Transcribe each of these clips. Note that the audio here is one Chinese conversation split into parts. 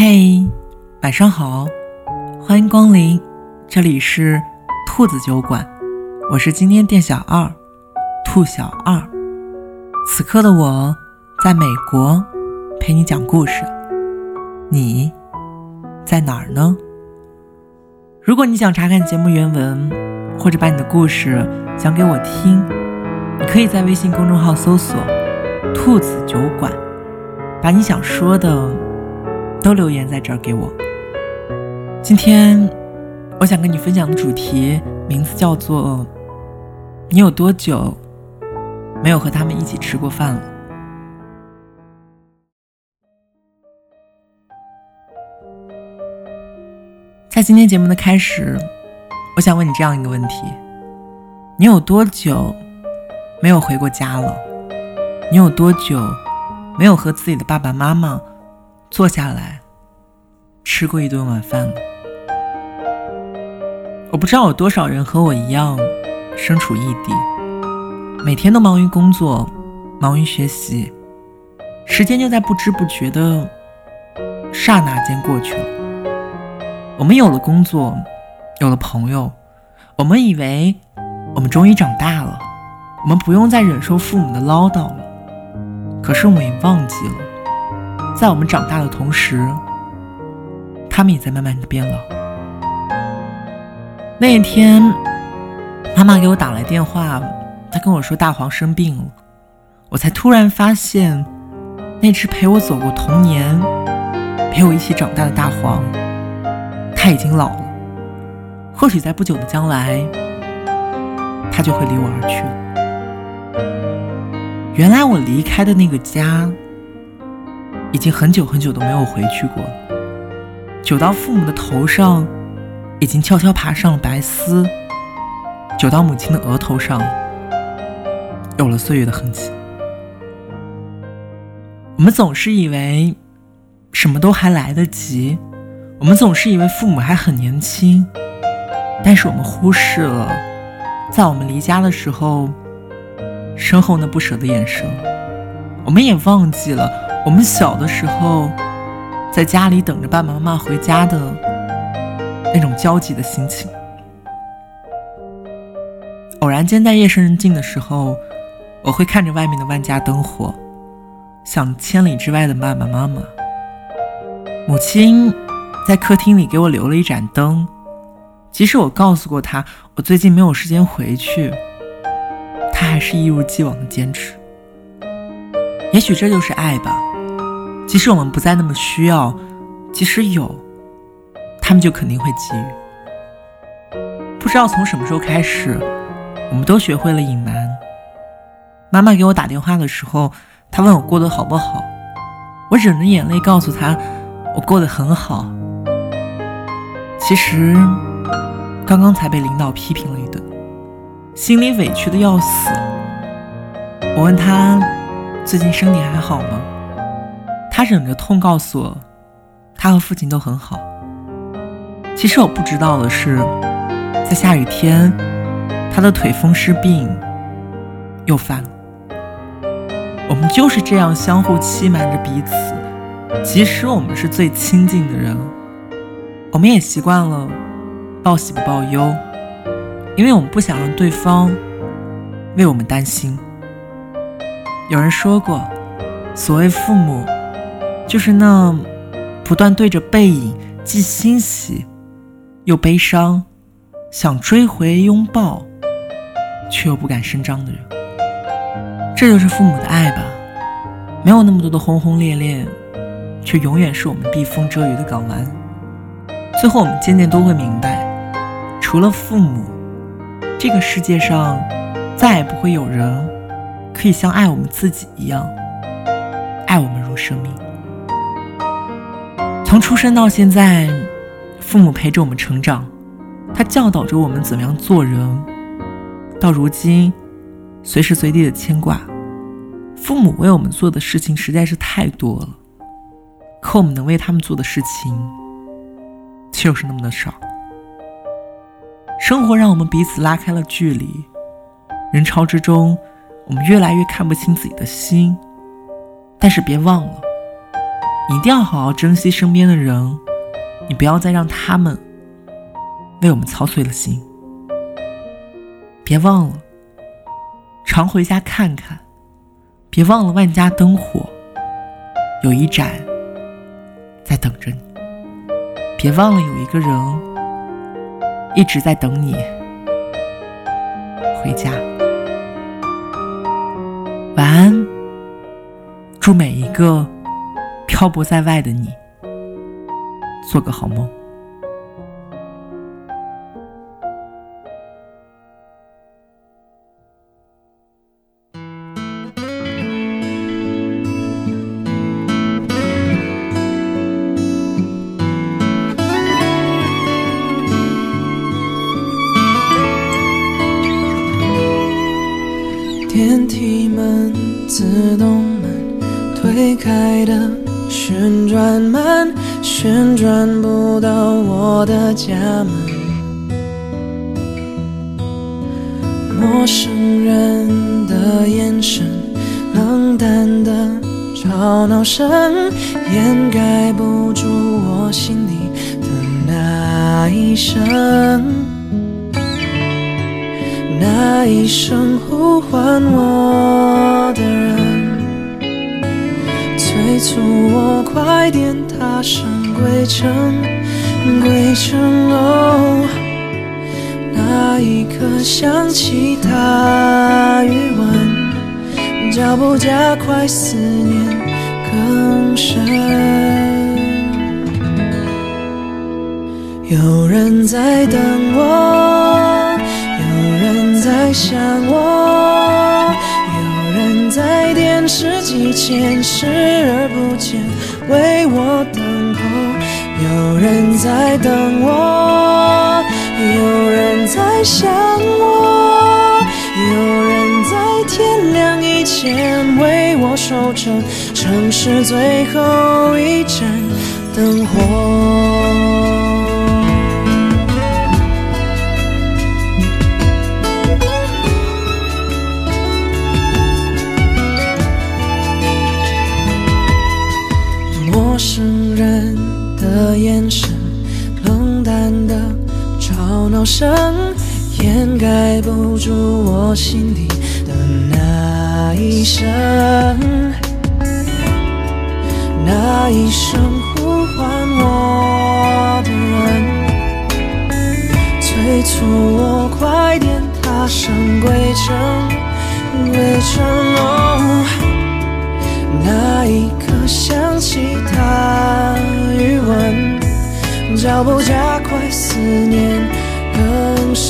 嘿，晚上好，欢迎光临，这里是兔子酒馆，我是今天店小二，兔小二。此刻的我在美国陪你讲故事，你在哪儿呢？如果你想查看节目原文，或者把你的故事讲给我听，你可以在微信公众号搜索“兔子酒馆”，把你想说的都留言在这儿给我。今天我想跟你分享的主题名字叫做“你有多久没有和他们一起吃过饭了？”在今天节目的开始，我想问你这样一个问题：你有多久没有回过家了？你有多久没有和自己的爸爸妈妈坐下来吃过一顿晚饭了？我不知道有多少人和我一样身处异地，每天都忙于工作，忙于学习，时间就在不知不觉的刹那间过去了。我们有了工作，有了朋友，我们以为我们终于长大了，我们不用再忍受父母的唠叨了。可是我们也忘记了，在我们长大的同时，他们也在慢慢的变老。那一天，妈妈给我打来电话，她跟我说大黄生病了，我才突然发现，那只陪我走过童年、陪我一起长大的大黄。他已经老了，或许在不久的将来，他就会离我而去了。原来我离开的那个家，已经很久很久都没有回去过，久到父母的头上已经悄悄爬上了白丝，久到母亲的额头上有了岁月的痕迹。我们总是以为什么都还来得及。我们总是以为父母还很年轻，但是我们忽视了，在我们离家的时候，身后那不舍的眼神。我们也忘记了，我们小的时候，在家里等着爸爸妈妈回家的那种焦急的心情。偶然间在夜深人静的时候，我会看着外面的万家灯火，想千里之外的爸爸妈妈，母亲。在客厅里给我留了一盏灯，即使我告诉过她我最近没有时间回去，她还是一如既往的坚持。也许这就是爱吧。即使我们不再那么需要，即使有，他们就肯定会给予。不知道从什么时候开始，我们都学会了隐瞒。妈妈给我打电话的时候，她问我过得好不好，我忍着眼泪告诉她，我过得很好。其实，刚刚才被领导批评了一顿，心里委屈的要死。我问他最近身体还好吗？他忍着痛告诉我，他和父亲都很好。其实我不知道的是，在下雨天，他的腿风湿病又犯了。我们就是这样相互欺瞒着彼此，即使我们是最亲近的人。我们也习惯了报喜不报忧，因为我们不想让对方为我们担心。有人说过，所谓父母，就是那不断对着背影既欣喜又悲伤，想追回拥抱却又不敢声张的人。这就是父母的爱吧，没有那么多的轰轰烈烈，却永远是我们避风遮雨的港湾。最后，我们渐渐都会明白，除了父母，这个世界上再也不会有人可以像爱我们自己一样爱我们如生命。从出生到现在，父母陪着我们成长，他教导着我们怎么样做人。到如今，随时随地的牵挂，父母为我们做的事情实在是太多了，可我们能为他们做的事情。就是那么的少。生活让我们彼此拉开了距离，人潮之中，我们越来越看不清自己的心。但是别忘了，一定要好好珍惜身边的人，你不要再让他们为我们操碎了心。别忘了，常回家看看。别忘了万家灯火，有一盏在等着你。别忘了有一个人一直在等你回家。晚安，祝每一个漂泊在外的你做个好梦。电梯门自动门推开的旋转门，旋转不到我的家门。陌生人的眼神，冷淡的吵闹声，掩盖不住我心里的那一声。那一声呼唤我的人，催促我快点踏上归程，归程哦。那一刻想起他余温，脚步加快，思念更深。有人在等我。有人在想我，前视而不见，为我等候。有人在等我，有人在想我，有人在天亮以前为我守着城市最后一盏灯火。声，掩盖不住我心底的那一声，那一声呼唤我的人，催促我快点踏上归程，归程哦，那一刻想起他余温。脚步加快，思念有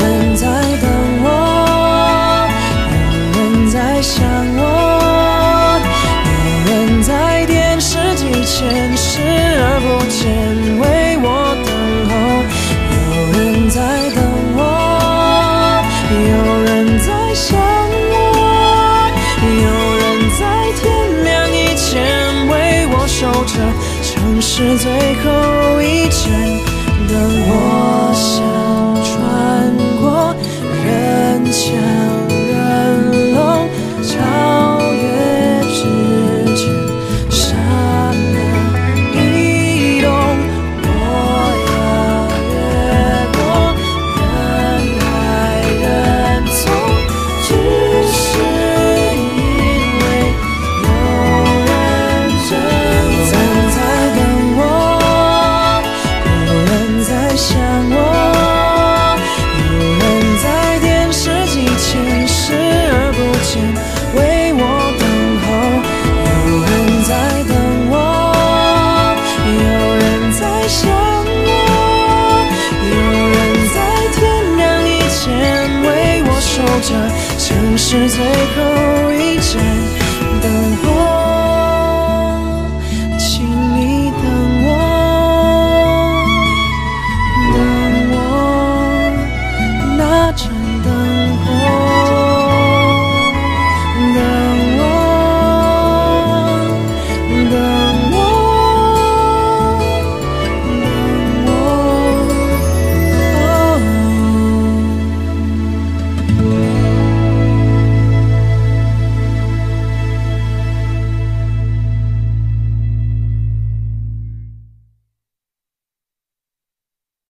人在等我，有人在想我，有人在电视机前视而不见，为我等候。有人在等我，有人在想我，有人在天亮以前为我守着。城市最后一盏的，我想。是最后。